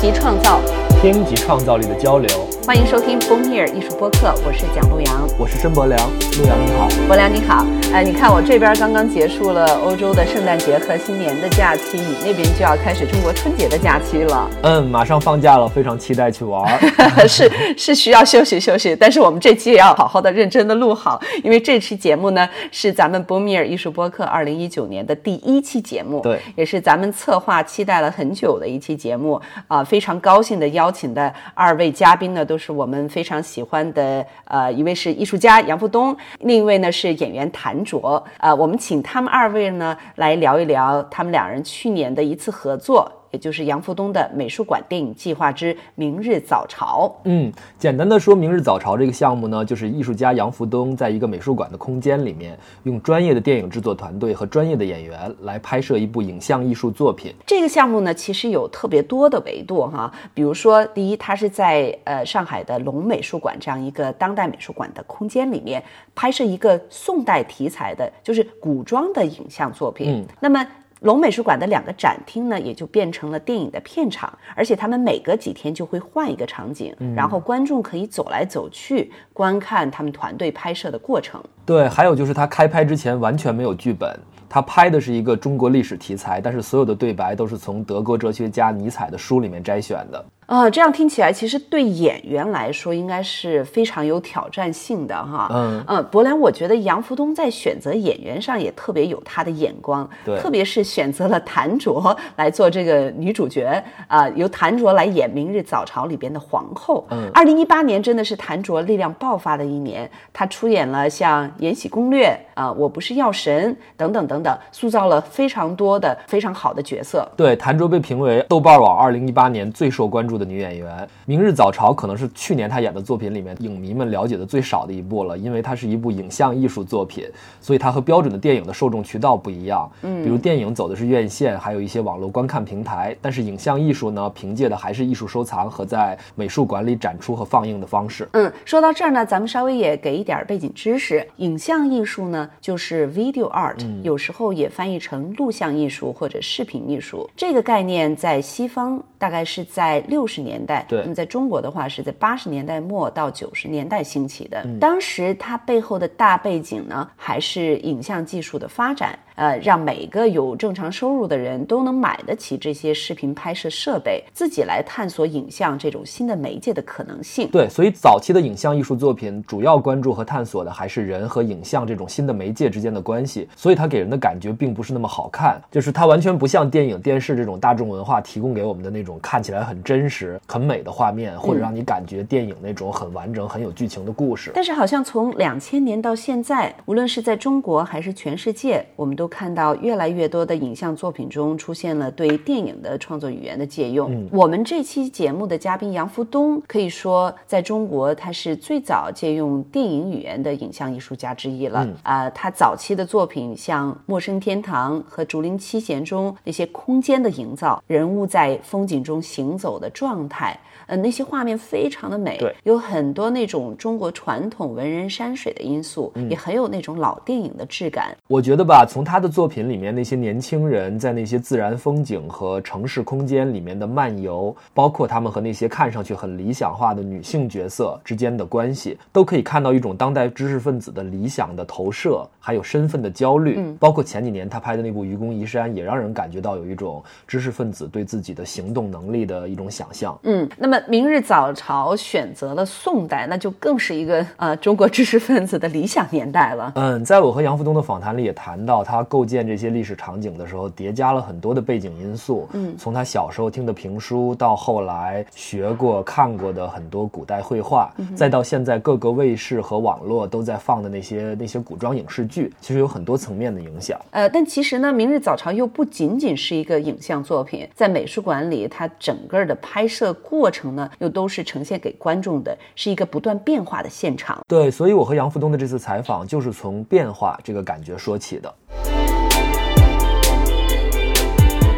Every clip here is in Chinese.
及创造，听及创造力的交流。欢迎收听 Boom Here 艺术播客，我是蒋璐阳，我是申博良，陆阳你好，博良你好。哎，你看我这边刚刚结束了欧洲的圣诞节和新年的假期，你那边就要开始中国春节的假期了。嗯，马上放假了，非常期待去玩。是是需要休息休息，但是我们这期也要好好的认真的录好，因为这期节目呢是咱们 Boom Here 艺术播客二零一九年的第一期节目，对，也是咱们策划期待了很久的一期节目啊，非常高兴的邀邀请的二位嘉宾呢，都是我们非常喜欢的，呃，一位是艺术家杨富东，另一位呢是演员谭卓，呃，我们请他们二位呢来聊一聊他们两人去年的一次合作。也就是杨福东的美术馆电影计划之《明日早朝》。嗯，简单的说，《明日早朝》这个项目呢，就是艺术家杨福东在一个美术馆的空间里面，用专业的电影制作团队和专业的演员来拍摄一部影像艺术作品。这个项目呢，其实有特别多的维度哈，比如说，第一，它是在呃上海的龙美术馆这样一个当代美术馆的空间里面拍摄一个宋代题材的，就是古装的影像作品。嗯，那么。龙美术馆的两个展厅呢，也就变成了电影的片场，而且他们每隔几天就会换一个场景，然后观众可以走来走去观看他们团队拍摄的过程。对，还有就是他开拍之前完全没有剧本，他拍的是一个中国历史题材，但是所有的对白都是从德国哲学家尼采的书里面摘选的。啊，这样听起来其实对演员来说应该是非常有挑战性的哈。嗯嗯，博兰，我觉得杨福东在选择演员上也特别有他的眼光，对，特别是选择了谭卓来做这个女主角啊，由谭卓来演《明日早朝》里边的皇后。嗯，二零一八年真的是谭卓力量爆发的一年，她出演了像《延禧攻略》啊，《我不是药神》等等等等，塑造了非常多的非常好的角色。对，谭卓被评为豆瓣网二零一八年最受关注的女演员，《明日早朝》可能是去年她演的作品里面影迷们了解的最少的一部了，因为它是一部影像艺术作品，所以它和标准的电影的受众渠道不一样。嗯，比如电影走的是院线，还有一些网络观看平台，但是影像艺术呢，凭借的还是艺术收藏和在美术馆里展出和放映的方式。嗯，说到这儿呢，咱们稍微也给一点背景知识，影像艺术呢就是 video art，、有时候也翻译成录像艺术或者视频艺术。这个概念在西方大概是在六十年代，对那么在中国的话是在八十年代末到九十年代兴起的。当时它背后的大背景呢，还是影像技术的发展。呃，让每个有正常收入的人都能买得起这些视频拍摄设备，自己来探索影像这种新的媒介的可能性。对，所以早期的影像艺术作品主要关注和探索的还是人和影像这种新的媒介之间的关系，所以它给人的感觉并不是那么好看，就是它完全不像电影、电视这种大众文化提供给我们的那种看起来很真实、很美的画面，或者让你感觉电影那种很完整、很有剧情的故事。但是好像从两千年到现在，无论是在中国还是全世界，我们都看到越来越多的影像作品中出现了对电影的创作语言的借用。我们这期节目的嘉宾杨福东，可以说在中国他是最早借用电影语言的影像艺术家之一了。啊、他早期的作品像《陌生天堂》和《竹林七贤》中那些空间的营造，人物在风景中行走的状态。呃，那些画面非常的美，对，有很多那种中国传统文人山水的因素，也很有那种老电影的质感。我觉得吧，从他的作品里面，那些年轻人在那些自然风景和城市空间里面的漫游，包括他们和那些看上去很理想化的女性角色之间的关系，都可以看到一种当代知识分子的理想的投射，还有身份的焦虑。嗯包括前几年他拍的那部《愚公移山》，也让人感觉到有一种知识分子对自己的行动能力的一种想象。嗯，那么《明日早朝》选择了宋代，那就更是一个呃中国知识分子的理想年代了。嗯，在我和杨福东的访谈里也谈到，他构建这些历史场景的时候，叠加了很多的背景因素。嗯从他小时候听的评书，到后来学过、看过的很多古代绘画，再到现在各个卫视和网络都在放的那些那些古装影视剧，其实有很多层面的影响。呃，但其实呢，《明日早朝》又不仅仅是一个影像作品，在美术馆里，它整个的拍摄过程呢，又都是呈现给观众的，是一个不断变化的现场。对，所以我和杨福东的这次采访就是从变化这个感觉说起的。《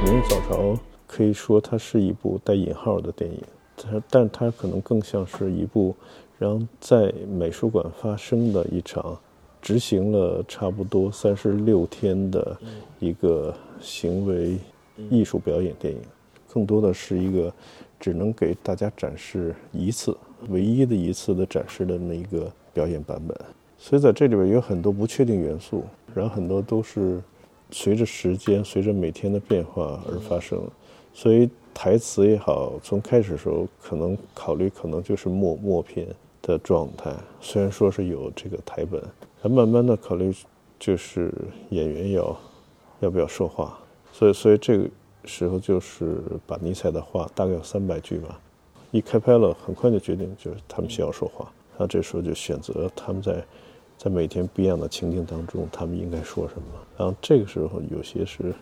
明日早朝》可以说它是一部带引号的电影，它但它可能更像是一部让在美术馆发生的一场执行了差不多三十六天的一个行为艺术表演电影。更多的是一个只能给大家展示一次、唯一的一次的展示的那么一个表演版本。所以在这里边有很多不确定元素，然后很多都是随着时间、随着每天的变化而发生。所以台词也好，从开始的时候可能考虑可能就是默默片的状态，虽然说是有这个台本，然后慢慢的考虑就是演员要要不要说话。所以，所以这个时候就是把尼采的话大概有三百句吧，一开拍了，很快就决定就是他们需要说话，然后这时候就选择他们在。在每天不一样的情境当中，他们应该说什么？然后这个时候有些是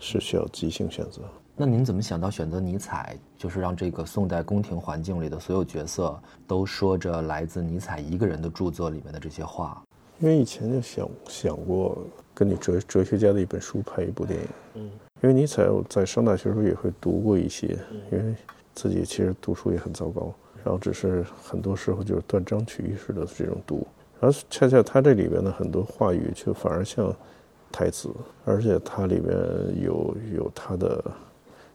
是需要即兴选择。那您怎么想到选择尼采，就是让这个宋代宫廷环境里的所有角色都说着来自尼采一个人的著作里面的这些话？因为以前就想想过跟你哲哲学家的一本书拍一部电影。嗯。因为尼采我在上大学时候也会读过一些，因为自己其实读书也很糟糕，然后只是很多时候就是断章取义式的这种读。而恰恰他这里边的很多话语就反而像台词，而且它里边有有它的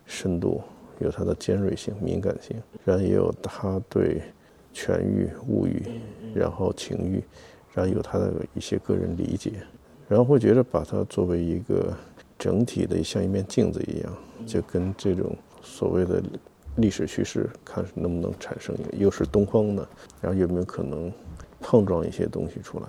深度，有它的尖锐性、敏感性，然后也有他对权欲、物欲，然后情欲，然后有他的一些个人理解，然后会觉得把它作为一个整体的像一面镜子一样，就跟这种所谓的历史叙事，看能不能产生又是东方的，然后有没有可能。碰撞一些东西出来，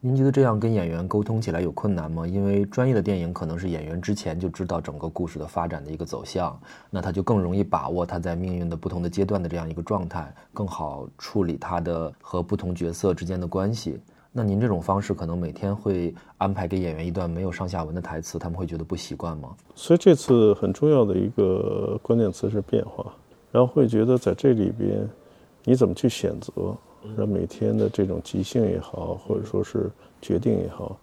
您觉得这样跟演员沟通起来有困难吗？因为专业的电影可能是演员之前就知道整个故事的发展的一个走向，那他就更容易把握他在命运的不同的阶段的这样一个状态，更好处理他的和不同角色之间的关系。那您这种方式可能每天会安排给演员一段没有上下文的台词，他们会觉得不习惯吗？所以这次很重要的一个关键词是变化，然后会觉得在这里边你怎么去选择？让每天的这种即兴也好，或者说是决定也好，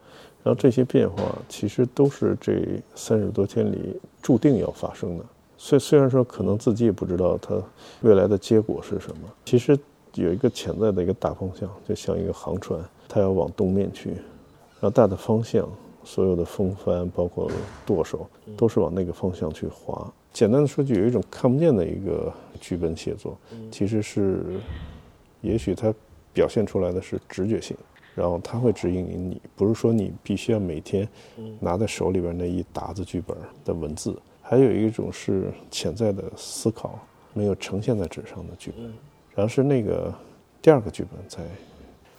然后这些变化其实都是这三十多天里注定要发生的。虽虽然说可能自己也不知道它未来的结果是什么，其实有一个潜在的一个大方向，就像一个航船，它要往东面去，然后大的方向，所有的风帆包括舵手都是往那个方向去划。简单的说，就有一种看不见的一个剧本写作，其实是。也许它表现出来的是直觉性，然后它会指引你，不是说你必须要每天拿在手里边那一沓子剧本的文字，还有一种是潜在的思考没有呈现在纸上的剧本，然后是那个第二个剧本在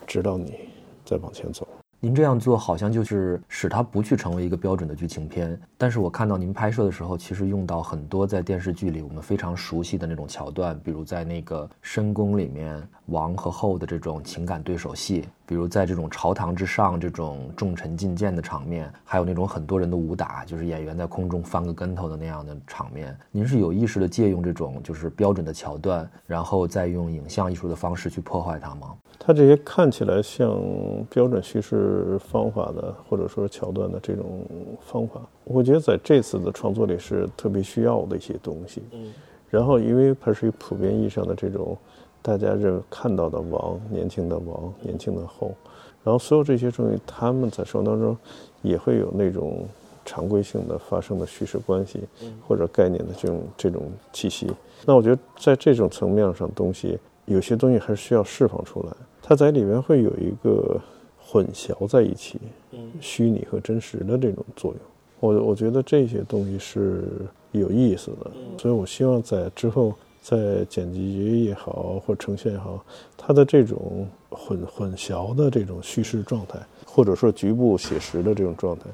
指导你再往前走。您这样做好像就是使它不去成为一个标准的剧情片，但是我看到您拍摄的时候，其实用到很多在电视剧里我们非常熟悉的那种桥段，比如在那个深宫里面王和后的这种情感对手戏，比如在这种朝堂之上这种重臣进谏的场面，还有那种很多人的武打，就是演员在空中翻个跟头的那样的场面。您是有意识的借用这种就是标准的桥段，然后再用影像艺术的方式去破坏它吗？它这些看起来像标准叙事方法的，或者说桥段的这种方法，我觉得在这次的创作里是特别需要的一些东西。嗯，然后因为它是一普遍意义上的这种大家认看到的王，年轻的王，年轻的后，然后所有这些东西，他们在生活当中也会有那种常规性的发生的叙事关系，或者概念的这种这种气息。那我觉得在这种层面上东西，有些东西还是需要释放出来。它在里面会有一个混淆在一起，虚拟和真实的这种作用。我我觉得这些东西是有意思的，所以我希望在之后在剪辑也好或呈现也好，它的这种混混淆的这种叙事状态，或者说局部写实的这种状态。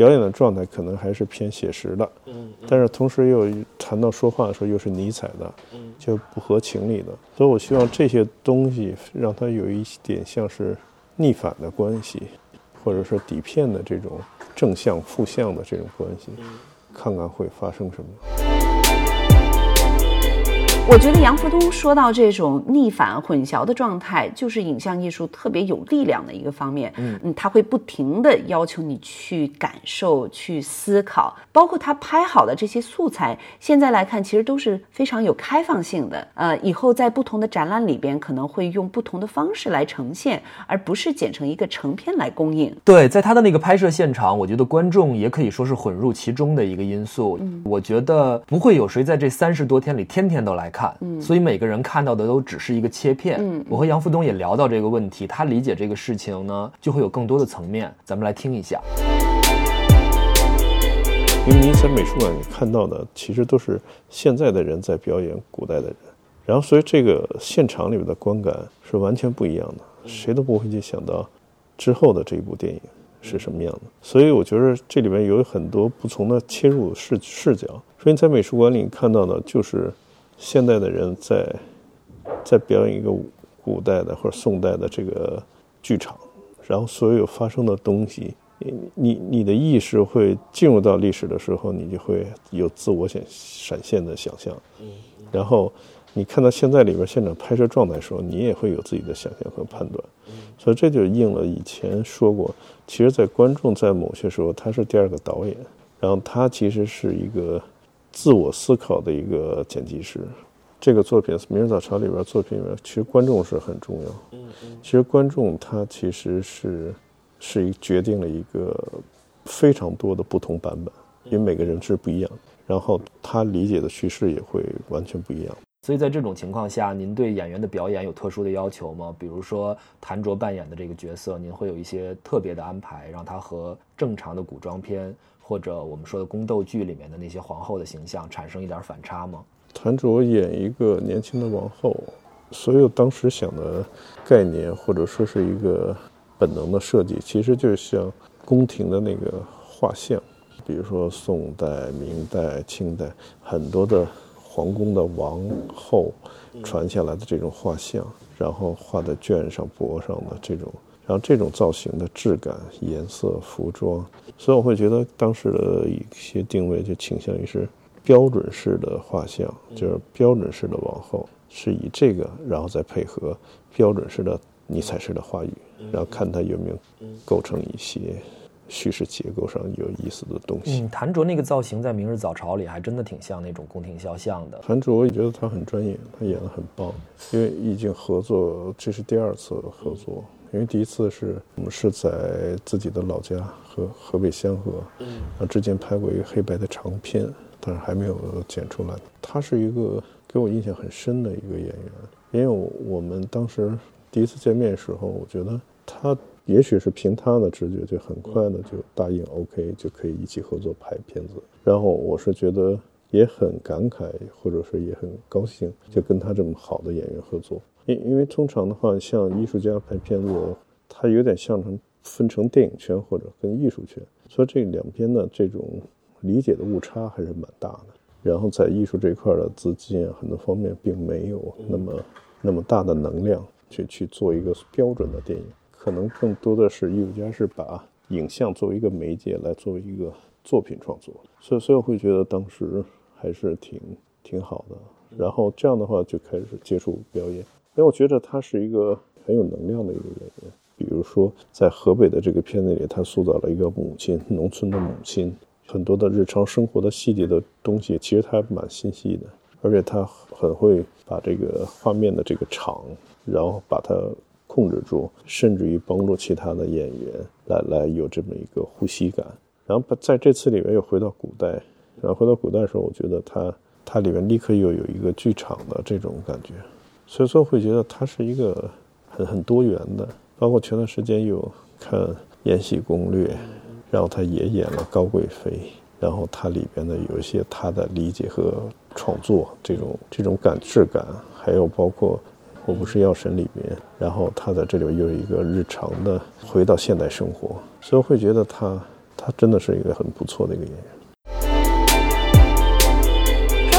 表演的状态可能还是偏写实的，嗯，但是同时又谈到说话的时候又是尼采的，嗯，就不合情理的，所以我希望这些东西让它有一点像是逆反的关系，或者说底片的这种正向负向的这种关系，看看会发生什么。我觉得杨福东说到这种逆反混淆的状态，就是影像艺术特别有力量的一个方面。嗯嗯，他会不停的要求你去感受、去思考，包括他拍好的这些素材，现在来看其实都是非常有开放性的。呃，以后在不同的展览里边，可能会用不同的方式来呈现，而不是剪成一个成片来供应。对，在他的那个拍摄现场，我觉得观众也可以说是混入其中的一个因素。嗯，我觉得不会有谁在这三十多天里天天都来看。嗯，所以每个人看到的都只是一个切片。嗯，我和杨福东也聊到这个问题，他理解这个事情呢，就会有更多的层面。咱们来听一下。因为您在美术馆里看到的，其实都是现在的人在表演古代的人，然后所以这个现场里面的观感是完全不一样的，谁都不会去想到之后的这一部电影是什么样的。所以我觉得这里面有很多不同的切入视视角。所以你在美术馆里看到的，就是现代的人在在表演一个古代的或者宋代的这个剧场，然后所有发生的东西。你你的意识会进入到历史的时候，你就会有自我显闪现的想象。嗯，然后你看到现在里边现场拍摄状态的时候，你也会有自己的想象和判断。嗯，所以这就应了以前说过，其实，在观众在某些时候他是第二个导演，然后他其实是一个自我思考的一个剪辑师。这个作品《明日早朝》里边作品里面，其实观众是很重要。嗯嗯，其实观众他其实是。是一决定了一个非常多的不同版本，因为每个人是不一样，然后他理解的叙事也会完全不一样。所以在这种情况下，您对演员的表演有特殊的要求吗？比如说谭卓扮演的这个角色，您会有一些特别的安排，让他和正常的古装片或者我们说的宫斗剧里面的那些皇后的形象产生一点反差吗？谭卓演一个年轻的王后，所有当时想的概念或者说是一个。本能的设计其实就像宫廷的那个画像，比如说宋代、明代、清代很多的皇宫的王后传下来的这种画像，然后画在卷上、帛上的这种，然后这种造型的质感、颜色、服装，所以我会觉得当时的一些定位就倾向于是标准式的画像，就是标准式的王后，是以这个，然后再配合标准式的尼采式的话语。然后看它有没有构成一些叙事结构上有意思的东西。嗯，谭卓那个造型在《明日早朝》里还真的挺像那种宫廷肖像的。谭卓，我也觉得他很专业，他演的很棒。因为已经合作，这是第二次合作。因为第一次是我们是在自己的老家河河北香河，嗯，啊，之前拍过一个黑白的长片，但是还没有剪出来。他是一个给我印象很深的一个演员，因为我们当时第一次见面的时候，我觉得。他也许是凭他的直觉，就很快的就答应 OK，就可以一起合作拍片子。然后我是觉得也很感慨，或者是也很高兴，就跟他这么好的演员合作。因因为通常的话，像艺术家拍片子，他有点像成分成电影圈或者跟艺术圈，所以这两边的这种理解的误差还是蛮大的。然后在艺术这块的资金啊，很多方面并没有那么那么大的能量去去做一个标准的电影。可能更多的是艺术家是把影像作为一个媒介来作为一个作品创作，所以所以我会觉得当时还是挺挺好的。然后这样的话就开始接触表演，因为我觉得他是一个很有能量的一个演员。比如说在河北的这个片子里，他塑造了一个母亲，农村的母亲，很多的日常生活的细节的东西，其实他蛮心细的，而且他很会把这个画面的这个场，然后把它。控制住，甚至于帮助其他的演员来来有这么一个呼吸感。然后在这次里面又回到古代，然后回到古代的时候，我觉得他他里面立刻又有一个剧场的这种感觉，所以说会觉得它是一个很很多元的。包括前段时间有看《延禧攻略》，然后他也演了高贵妃，然后它里边的有一些他的理解和创作这种这种感质感，还有包括。我不是药神里面，然后他在这里又有一个日常的回到现代生活，所以会觉得他他真的是一个很不错的一个演员。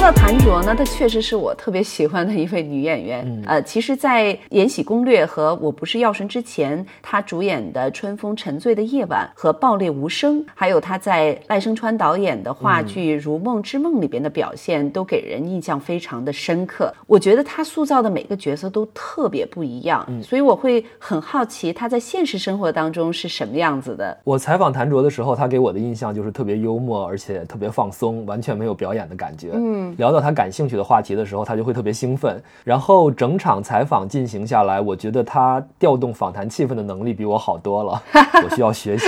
说到谭卓哦，那她确实是我特别喜欢的一位女演员。呃，其实，在《延禧攻略》和《我不是药神》之前，她主演的《春风沉醉的夜晚》和《爆裂无声》，还有她在赖声川导演的话剧《如梦之梦》里边的表现，都给人印象非常的深刻。我觉得她塑造的每个角色都特别不一样，所以我会很好奇她在现实生活当中是什么样子的。我采访谭卓的时候，她给我的印象就是特别幽默，而且特别放松，完全没有表演的感觉。嗯，聊到他感兴趣的话题的时候，他就会特别兴奋。然后整场采访进行下来，我觉得他调动访谈气氛的能力比我好多了。我需要学习。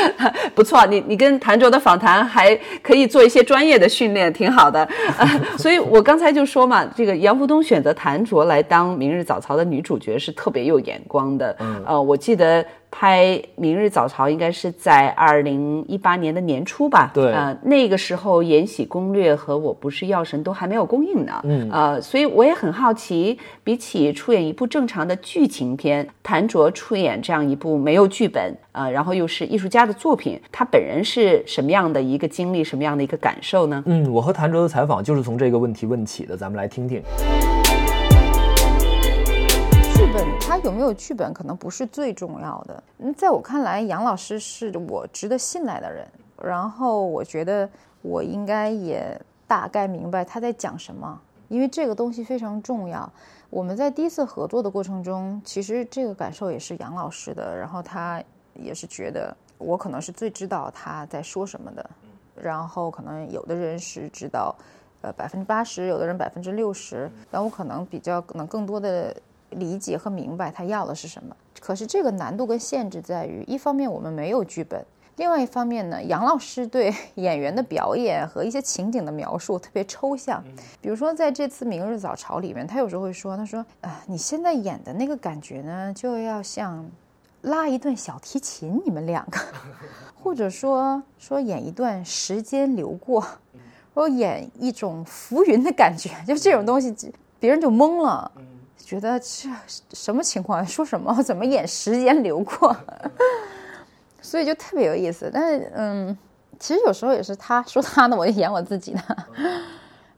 不错，你你跟谭卓的访谈还可以做一些专业的训练，挺好的。所以我刚才就说嘛，这个杨福东选择谭卓来当《明日早操》的女主角是特别有眼光的。嗯，呃，我记得。拍《明日早朝》应该是在二零一八年的年初吧？对，呃，那个时候《延禧攻略》和《我不是药神》都还没有公映呢。嗯，呃，所以我也很好奇，比起出演一部正常的剧情片，谭卓出演这样一部没有剧本，呃，然后又是艺术家的作品，他本人是什么样的一个经历，什么样的一个感受呢？嗯，我和谭卓的采访就是从这个问题问起的，咱们来听听。有没有剧本可能不是最重要的。嗯，在我看来，杨老师是我值得信赖的人。然后我觉得我应该也大概明白他在讲什么，因为这个东西非常重要。我们在第一次合作的过程中，其实这个感受也是杨老师的。然后他也是觉得我可能是最知道他在说什么的。然后可能有的人是知道，呃，百分之八十，有的人百分之六十。但我可能比较能更多的。理解和明白他要的是什么，可是这个难度跟限制在于，一方面我们没有剧本，另外一方面呢，杨老师对演员的表演和一些情景的描述特别抽象。比如说在这次《明日早朝》里面，他有时候会说：“他说啊，你现在演的那个感觉呢，就要像拉一段小提琴，你们两个，或者说说演一段时间流过，或演一种浮云的感觉，就这种东西，别人就懵了。”觉得这什么情况？说什么？怎么演时间流过？所以就特别有意思。但是，嗯，其实有时候也是他说他的，我就演我自己的。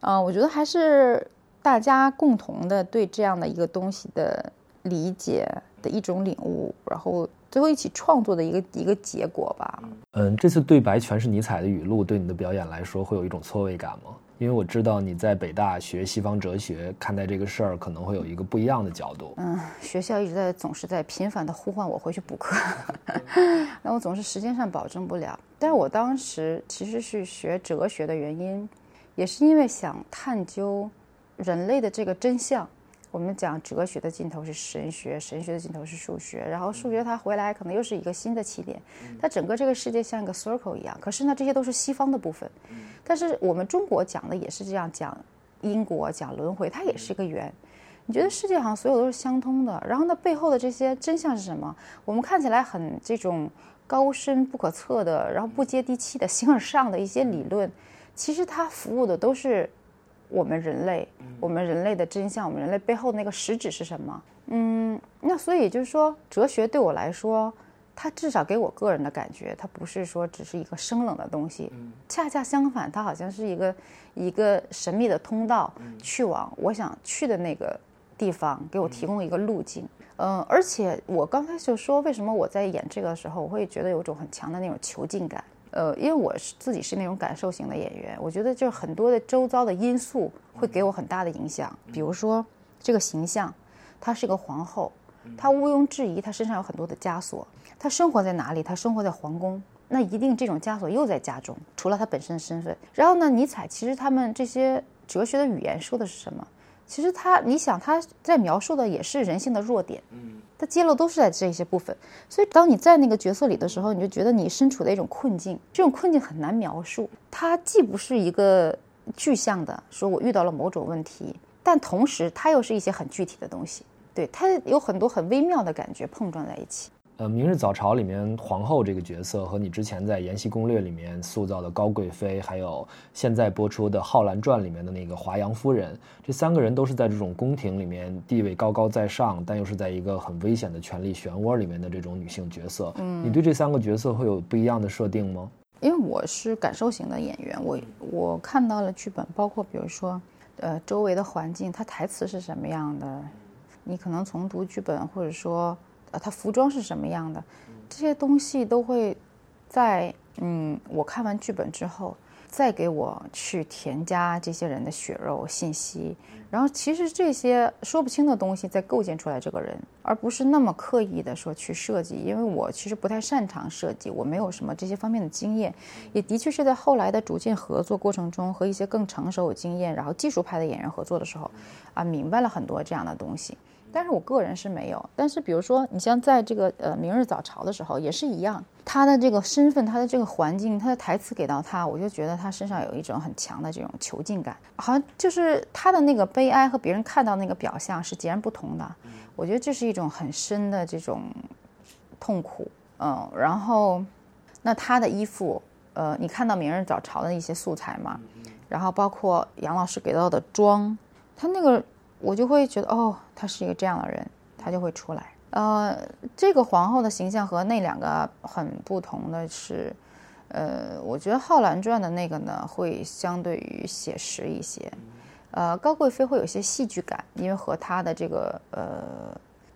啊，我觉得还是大家共同的对这样的一个东西的理解的一种领悟，然后最后一起创作的一个一个结果吧。嗯，这次对白全是尼采的语录，对你的表演来说会有一种错位感吗？因为我知道你在北大学西方哲学，看待这个事儿可能会有一个不一样的角度。嗯，学校一直在总是在频繁的呼唤我回去补课，那我总是时间上保证不了。但是我当时其实是学哲学的原因，也是因为想探究人类的这个真相。我们讲哲学的尽头是神学，神学的尽头是数学，然后数学它回来可能又是一个新的起点。它整个这个世界像一个 circle 一样，可是呢，这些都是西方的部分。但是我们中国讲的也是这样，讲因果，讲轮回，它也是一个圆。你觉得世界好像所有都是相通的，然后呢，背后的这些真相是什么？我们看起来很这种高深不可测的，然后不接地气的形而上的一些理论，其实它服务的都是。我们人类，我们人类的真相，我们人类背后的那个实质是什么？嗯，那所以就是说，哲学对我来说，它至少给我个人的感觉，它不是说只是一个生冷的东西，恰恰相反，它好像是一个一个神秘的通道，去往我想去的那个地方，给我提供一个路径。嗯，而且我刚才就说，为什么我在演这个的时候，我会觉得有种很强的那种囚禁感。呃，因为我是自己是那种感受型的演员，我觉得就是很多的周遭的因素会给我很大的影响。比如说这个形象，她是个皇后，她毋庸置疑，她身上有很多的枷锁。她生活在哪里？她生活在皇宫，那一定这种枷锁又在家中。除了她本身的身份，然后呢，尼采其实他们这些哲学的语言说的是什么？其实他，你想他在描述的也是人性的弱点，嗯，他揭露都是在这些部分。所以当你在那个角色里的时候，你就觉得你身处的一种困境，这种困境很难描述。它既不是一个具象的，说我遇到了某种问题，但同时它又是一些很具体的东西。对，它有很多很微妙的感觉碰撞在一起。呃，《明日早朝》里面皇后这个角色和你之前在《延禧攻略》里面塑造的高贵妃，还有现在播出的《浩然传》里面的那个华阳夫人，这三个人都是在这种宫廷里面地位高高在上，但又是在一个很危险的权力漩涡里面的这种女性角色。嗯，你对这三个角色会有不一样的设定吗？因为我是感受型的演员，我我看到了剧本，包括比如说呃，周围的环境，它台词是什么样的？你可能从读剧本，或者说，呃，他服装是什么样的？这些东西都会在嗯，我看完剧本之后。再给我去添加这些人的血肉信息，然后其实这些说不清的东西在构建出来这个人，而不是那么刻意的说去设计。因为我其实不太擅长设计，我没有什么这些方面的经验，也的确是在后来的逐渐合作过程中和一些更成熟有经验，然后技术派的演员合作的时候，啊，明白了很多这样的东西。但是我个人是没有。但是比如说，你像在这个呃《明日早朝》的时候，也是一样，他的这个身份，他的这个环境，他的台词给到他，我就觉得他身上有一种很强的这种囚禁感，好像就是他的那个悲哀和别人看到那个表象是截然不同的。我觉得这是一种很深的这种痛苦，嗯。然后，那他的衣服，呃，你看到《明日早朝》的一些素材嘛？然后包括杨老师给到的妆，他那个。我就会觉得，哦，他是一个这样的人，他就会出来。呃，这个皇后的形象和那两个很不同的是，呃，我觉得《皓镧传》的那个呢，会相对于写实一些。呃，高贵妃会有些戏剧感，因为和她的这个呃，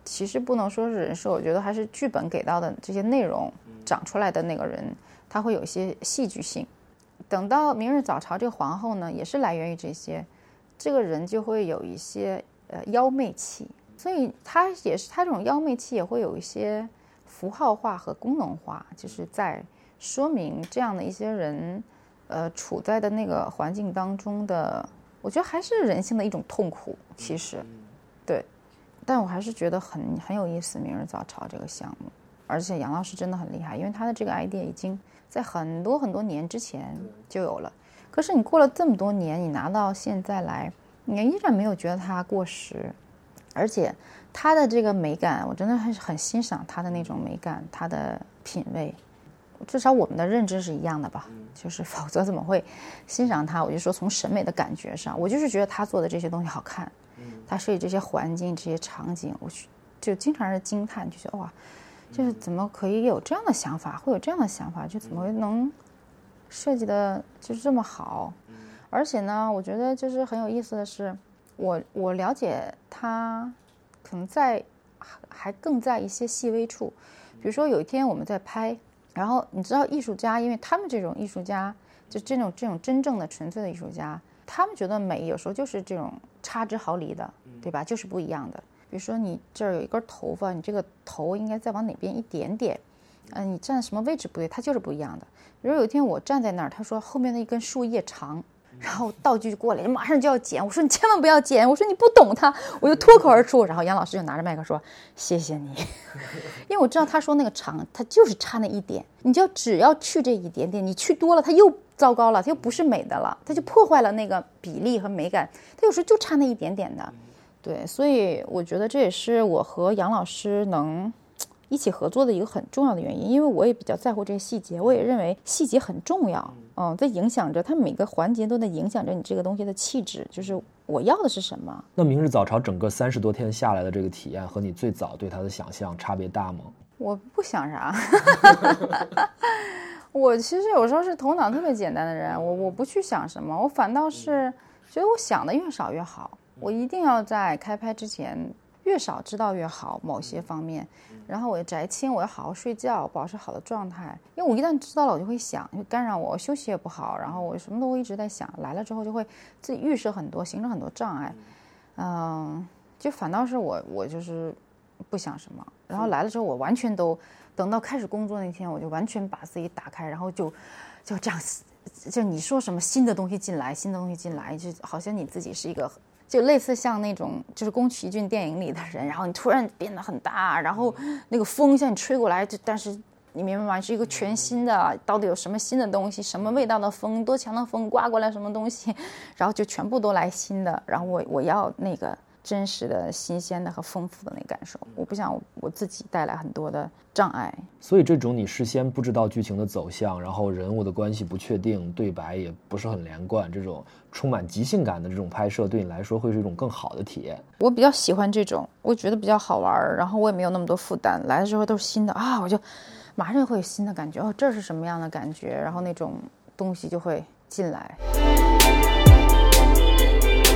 其实不能说是人设，我觉得还是剧本给到的这些内容长出来的那个人，他会有一些戏剧性。等到《明日早朝》这个皇后呢，也是来源于这些。这个人就会有一些呃妖媚气，所以他也是他这种妖媚气也会有一些符号化和功能化，就是在说明这样的一些人，呃处在的那个环境当中的，我觉得还是人性的一种痛苦。其实，对，但我还是觉得很很有意思，《明日早朝》这个项目，而且杨老师真的很厉害，因为他的这个 idea 已经在很多很多年之前就有了。可是你过了这么多年，你拿到现在来，你依然没有觉得它过时，而且它的这个美感，我真的还是很欣赏它的那种美感，它的品味，至少我们的认知是一样的吧？就是否则怎么会欣赏它？我就说从审美的感觉上，我就是觉得他做的这些东西好看，他设计这些环境、这些场景，我去就经常是惊叹，就觉得哇，就是怎么可以有这样的想法，会有这样的想法，就怎么能？设计的就是这么好，而且呢，我觉得就是很有意思的是，我我了解他，可能在还还更在一些细微处，比如说有一天我们在拍，然后你知道艺术家，因为他们这种艺术家，就这种这种真正的纯粹的艺术家，他们觉得美有时候就是这种差之毫厘的，对吧？就是不一样的。比如说你这儿有一根头发，你这个头应该再往哪边一点点。嗯，你站什么位置不对，它就是不一样的。比如有一天我站在那儿，他说后面的一根树叶长，然后道具就过来，马上就要剪。我说你千万不要剪，我说你不懂它，我就脱口而出。然后杨老师就拿着麦克说：“谢谢你。”因为我知道他说那个长，它就是差那一点。你就只要去这一点点，你去多了，它又糟糕了，它又不是美的了，它就破坏了那个比例和美感。它有时候就差那一点点的，对。所以我觉得这也是我和杨老师能。一起合作的一个很重要的原因，因为我也比较在乎这些细节，我也认为细节很重要，嗯，在影响着它每个环节都在影响着你这个东西的气质，就是我要的是什么。那明日早朝整个三十多天下来的这个体验和你最早对它的想象差别大吗？我不想啥，我其实有时候是头脑特别简单的人，我我不去想什么，我反倒是觉得我想的越少越好，我一定要在开拍之前。越少知道越好，某些方面，然后我宅青，我要好好睡觉，保持好的状态。因为我一旦知道了，我就会想，就干扰我，休息也不好，然后我什么都会一直在想。来了之后就会自己预设很多，形成很多障碍。嗯，就反倒是我，我就是不想什么。然后来了之后，我完全都等到开始工作那天，我就完全把自己打开，然后就就这样，就你说什么新的东西进来，新的东西进来，就好像你自己是一个。就类似像那种就是宫崎骏电影里的人，然后你突然变得很大，然后那个风向你吹过来，就但是你明白吗？是一个全新的，到底有什么新的东西？什么味道的风？多强的风刮过来？什么东西？然后就全部都来新的，然后我我要那个。真实的新鲜的和丰富的那感受，我不想我自己带来很多的障碍。所以这种你事先不知道剧情的走向，然后人物的关系不确定，对白也不是很连贯，这种充满即兴感的这种拍摄，对你来说会是一种更好的体验。我比较喜欢这种，我觉得比较好玩，然后我也没有那么多负担。来的时候都是新的啊，我就马上会有新的感觉。哦，这是什么样的感觉？然后那种东西就会进来。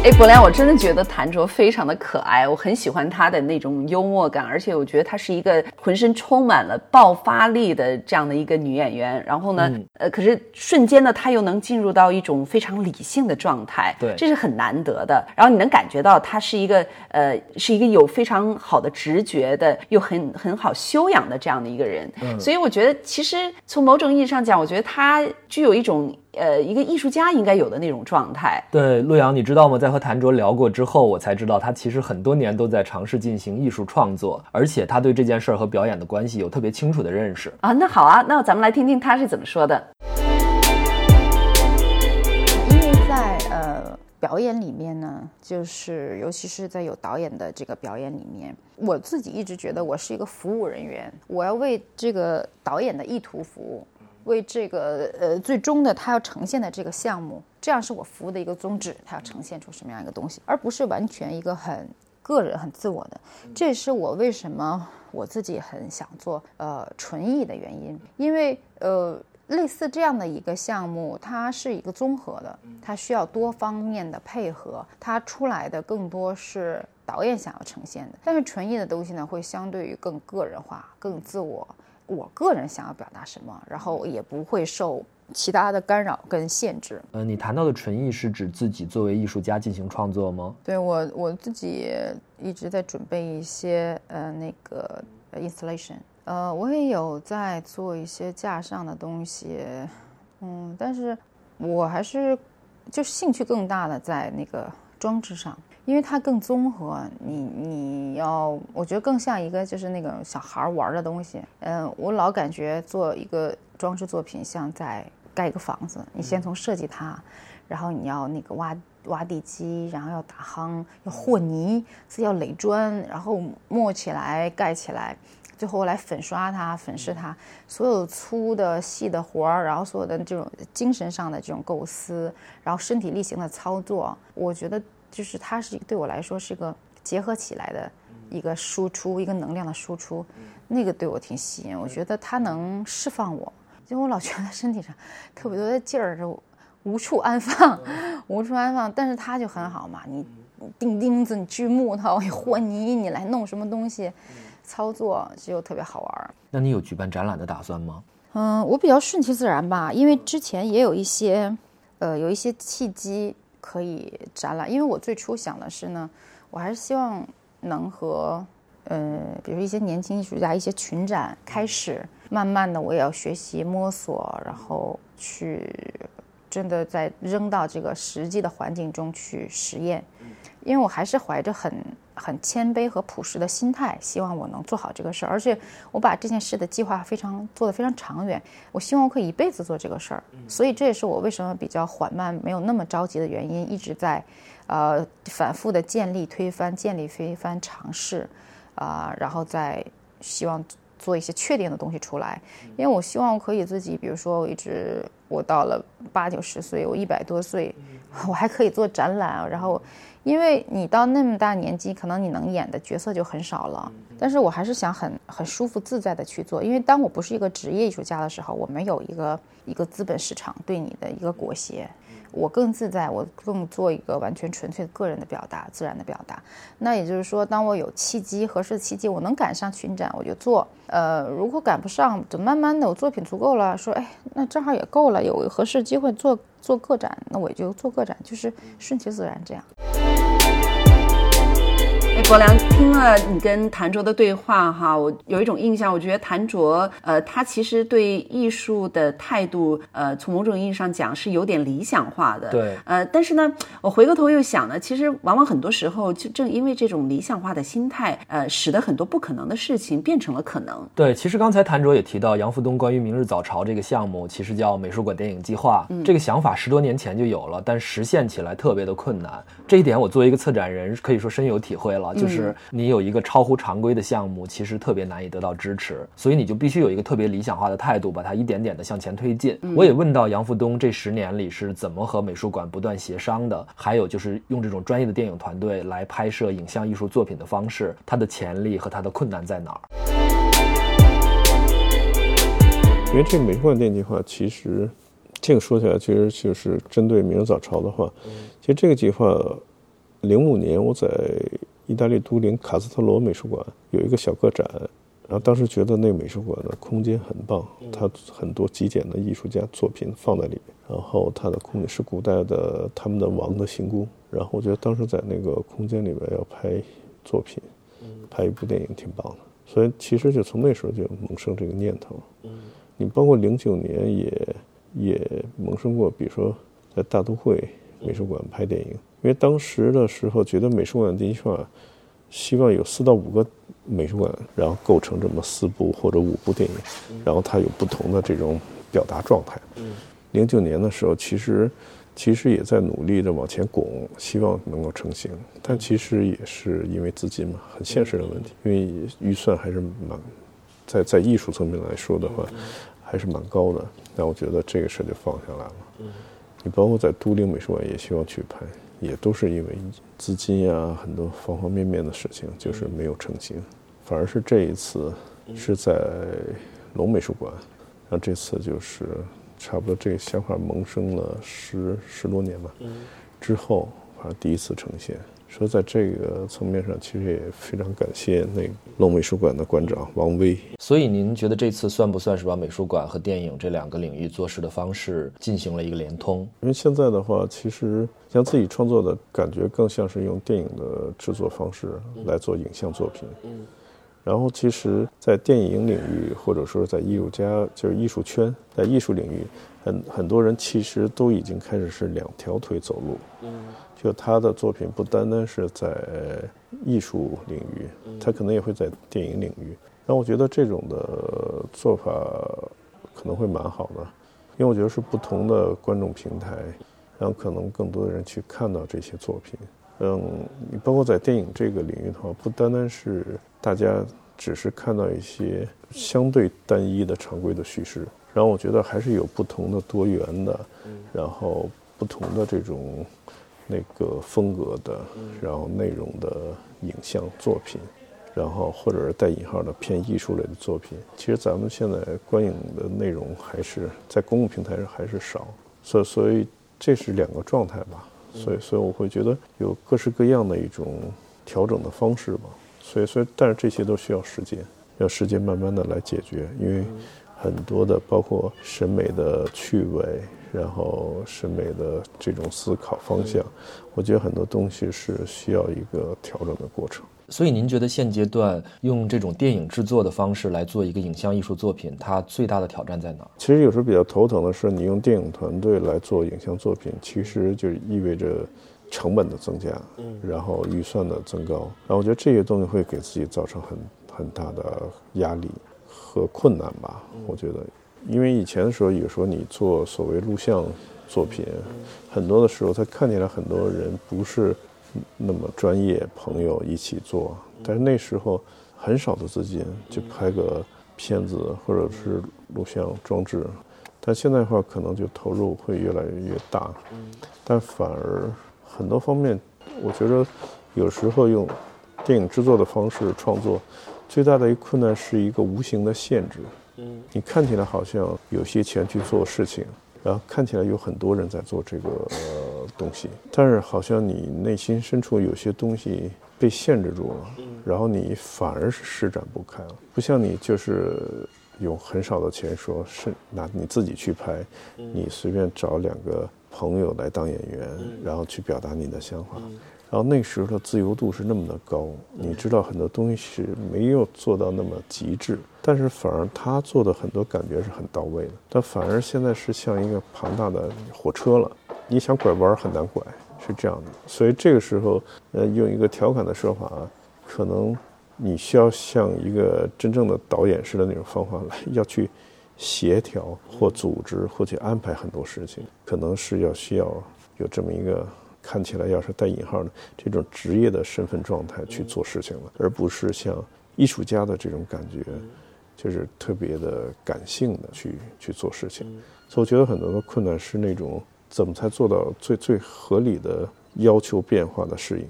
哎，柏良，我真的觉得谭卓非常的可爱，我很喜欢她的那种幽默感，而且我觉得她是一个浑身充满了爆发力的这样的一个女演员。然后呢，呃，可是瞬间呢，她又能进入到一种非常理性的状态，对，这是很难得的。然后你能感觉到她是一个呃，是一个有非常好的直觉的，又很很好修养的这样的一个人。所以我觉得，其实从某种意义上讲，我觉得她具有一种。呃，一个艺术家应该有的那种状态。对，陆阳，你知道吗？在和谭卓聊过之后，我才知道他其实很多年都在尝试进行艺术创作，而且他对这件事儿和表演的关系有特别清楚的认识啊。那好啊，那咱们来听听他是怎么说的。因为在呃表演里面呢，就是尤其是在有导演的这个表演里面，我自己一直觉得我是一个服务人员，我要为这个导演的意图服务。为这个呃最终的他要呈现的这个项目，这样是我服务的一个宗旨，他要呈现出什么样一个东西，而不是完全一个很个人、很自我的。这也是我为什么我自己很想做呃纯艺的原因，因为呃类似这样的一个项目，它是一个综合的，它需要多方面的配合，它出来的更多是导演想要呈现的，但是纯艺的东西呢，会相对于更个人化、更自我。我个人想要表达什么，然后也不会受其他的干扰跟限制。呃，你谈到的纯艺是指自己作为艺术家进行创作吗？对我，我自己一直在准备一些呃那个 installation，呃，我也有在做一些架上的东西，嗯，但是我还是就是兴趣更大的在那个装置上。因为它更综合，你你要，我觉得更像一个就是那个小孩玩的东西。嗯，我老感觉做一个装饰作品像在盖一个房子，你先从设计它，然后你要那个挖挖地基，然后要打夯，要和泥，是要垒砖，然后摞起来盖起来，最后来粉刷它、粉饰它，所有粗的细的活儿，然后所有的这种精神上的这种构思，然后身体力行的操作，我觉得。就是它是对我来说是个结合起来的一个输出，一个能量的输出，那个对我挺吸引。我觉得它能释放我，因为我老觉得身体上特别多的劲儿就无处安放，无处安放。但是它就很好嘛，你钉钉子，你锯木头，你和泥，你来弄什么东西，操作就特别好玩。那你有举办展览的打算吗？嗯，我比较顺其自然吧，因为之前也有一些，呃，有一些契机。可以展览，因为我最初想的是呢，我还是希望能和，呃，比如一些年轻艺术家一些群展开始，慢慢的我也要学习摸索，然后去真的在扔到这个实际的环境中去实验，因为我还是怀着很。很谦卑和朴实的心态，希望我能做好这个事儿，而且我把这件事的计划非常做得非常长远。我希望我可以一辈子做这个事儿，所以这也是我为什么比较缓慢，没有那么着急的原因，一直在，呃，反复的建立、推翻、建立、推翻尝试，啊，然后再希望做一些确定的东西出来。因为我希望我可以自己，比如说我一直我到了八九十岁，我一百多岁，我还可以做展览，然后。因为你到那么大年纪，可能你能演的角色就很少了。但是我还是想很很舒服自在的去做，因为当我不是一个职业艺术家的时候，我没有一个一个资本市场对你的一个裹挟，我更自在，我更做一个完全纯粹的个人的表达，自然的表达。那也就是说，当我有契机，合适的契机，我能赶上群展，我就做。呃，如果赶不上，就慢慢的，我作品足够了，说，哎，那正好也够了，有合适机会做做个展，那我就做个展，就是顺其自然这样。柏良听了你跟谭卓的对话哈，我有一种印象，我觉得谭卓呃，他其实对艺术的态度呃，从某种意义上讲是有点理想化的。对。呃，但是呢，我回过头又想呢，其实往往很多时候就正因为这种理想化的心态，呃，使得很多不可能的事情变成了可能。对，其实刚才谭卓也提到杨富东关于《明日早朝》这个项目，其实叫美术馆电影计划。嗯。这个想法十多年前就有了，但实现起来特别的困难。这一点我作为一个策展人可以说深有体会了。就是你有一个超乎常规的项目，其实特别难以得到支持，所以你就必须有一个特别理想化的态度，把它一点点的向前推进。我也问到杨富东这十年里是怎么和美术馆不断协商的，还有就是用这种专业的电影团队来拍摄影像艺术作品的方式，它的潜力和它的困难在哪儿？因为这个美术馆电影计划，其实这个说起来，其实就是针对明日早朝的话，其实这个计划。零五年我在意大利都灵卡斯特罗美术馆有一个小个展，然后当时觉得那个美术馆的空间很棒，它很多极简的艺术家作品放在里面，然后它的空间是古代的他们的王的行宫，然后我觉得当时在那个空间里面要拍作品，拍一部电影挺棒的，所以其实就从那时候就萌生这个念头。你包括零九年也也萌生过，比如说在大都会美术馆拍电影，因为当时的时候觉得美术馆的确，希望有四到五个美术馆，然后构成这么四部或者五部电影，然后它有不同的这种表达状态。零九年的时候，其实其实也在努力的往前拱，希望能够成型，但其实也是因为资金嘛，很现实的问题，因为预算还是蛮在在艺术层面来说的话。还是蛮高的，但我觉得这个事就放下来了。嗯，你包括在都灵美术馆也需要去拍，也都是因为资金啊，很多方方面面的事情，就是没有成型。反而是这一次是在龙美术馆，然后这次就是差不多这个想法萌生了十十多年吧，之后反正第一次呈现。说在这个层面上，其实也非常感谢那个龙美术馆的馆长王威。所以您觉得这次算不算是把美术馆和电影这两个领域做事的方式进行了一个联通？因为现在的话，其实像自己创作的感觉，更像是用电影的制作方式来做影像作品。嗯。然后，其实，在电影领域，或者说在艺术家，就是艺术圈，在艺术领域，很很多人其实都已经开始是两条腿走路。嗯。就他的作品不单单是在艺术领域，他可能也会在电影领域。那我觉得这种的做法可能会蛮好的，因为我觉得是不同的观众平台，让可能更多的人去看到这些作品。嗯，你包括在电影这个领域的话，不单单是大家只是看到一些相对单一的常规的叙事，然后我觉得还是有不同的多元的，然后不同的这种。那个风格的，然后内容的影像作品，然后或者是带引号的偏艺术类的作品，其实咱们现在观影的内容还是在公共平台上还是少，所以所以这是两个状态吧，所以所以我会觉得有各式各样的一种调整的方式吧，所以所以但是这些都需要时间，要时间慢慢的来解决，因为很多的包括审美的趣味。然后审美的这种思考方向，我觉得很多东西是需要一个调整的过程。所以您觉得现阶段用这种电影制作的方式来做一个影像艺术作品，它最大的挑战在哪？其实有时候比较头疼的是，你用电影团队来做影像作品，其实就意味着成本的增加，嗯，然后预算的增高，然后我觉得这些东西会给自己造成很很大的压力和困难吧。我觉得。因为以前的时候，有时候你做所谓录像作品，很多的时候，他看起来很多人不是那么专业，朋友一起做，但是那时候很少的资金就拍个片子或者是录像装置，但现在的话，可能就投入会越来越大，但反而很多方面，我觉得有时候用电影制作的方式创作，最大的一个困难是一个无形的限制。嗯你看起来好像有些钱去做事情，然后看起来有很多人在做这个呃东西，但是好像你内心深处有些东西被限制住了，然后你反而是施展不开了。不像你就是用很少的钱说是拿你自己去拍，你随便找两个朋友来当演员，然后去表达你的想法。然后那时候的自由度是那么的高，你知道很多东西是没有做到那么极致，但是反而他做的很多感觉是很到位的。但反而现在是像一个庞大的火车了，你想拐弯很难拐，是这样的。所以这个时候，呃，用一个调侃的说法，可能你需要像一个真正的导演式的那种方法来要去协调或组织或去安排很多事情，可能是要需要有这么一个。看起来要是带引号的这种职业的身份状态去做事情了，而不是像艺术家的这种感觉，就是特别的感性的去去做事情。所以我觉得很多的困难是那种怎么才做到最最合理的要求变化的适应。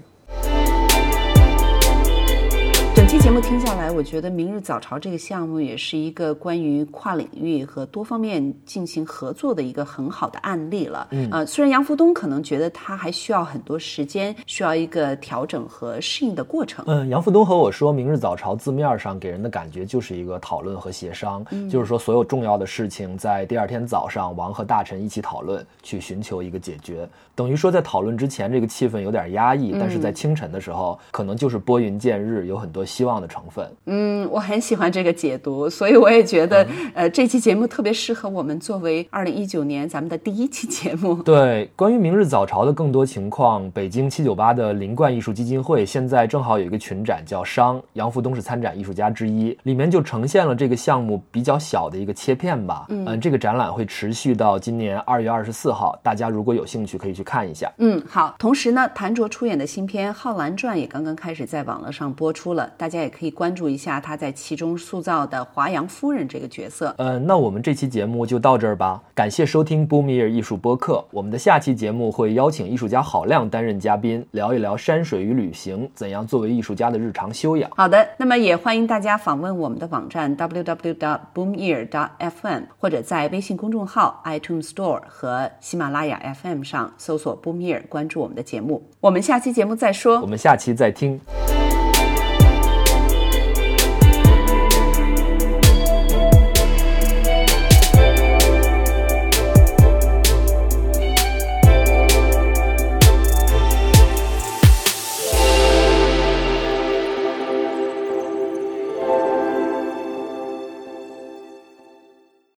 期节目听下来，我觉得“明日早朝”这个项目也是一个关于跨领域和多方面进行合作的一个很好的案例了。嗯，呃，虽然杨福东可能觉得他还需要很多时间，需要一个调整和适应的过程。嗯，杨福东和我说，“明日早朝”字面上给人的感觉就是一个讨论和协商，就是说所有重要的事情在第二天早上，王和大臣一起讨论，去寻求一个解决。等于说在讨论之前，这个气氛有点压抑，但是在清晨的时候，可能就是拨云见日，有很多希望的成分。嗯，我很喜欢这个解读，所以我也觉得，呃，这期节目特别适合我们作为二零一九年咱们的第一期节目。对，关于明日早朝的更多情况，北京七九八的林冠艺术基金会现在正好有一个群展叫“商”，杨福东是参展艺术家之一，里面就呈现了这个项目比较小的一个切片吧。嗯，这个展览会持续到今年二月二十四号，大家如果有兴趣可以去看一下。嗯，好。同时呢，谭卓出演的新片《浩兰传》也刚刚开始在网络上播出了，大家也可以关注。一下他在其中塑造的华阳夫人这个角色。呃，那我们这期节目就到这儿吧。感谢收听波米尔艺术播客。我们的下期节目会邀请艺术家郝亮担任嘉宾，聊一聊山水与旅行，怎样作为艺术家的日常修养。好的，那么也欢迎大家访问我们的网站 www.boomear.fm，或者在微信公众号 iTunes Store 和喜马拉雅 FM 上搜索 Boomear，关注我们的节目。我们下期节目再说。我们下期再听。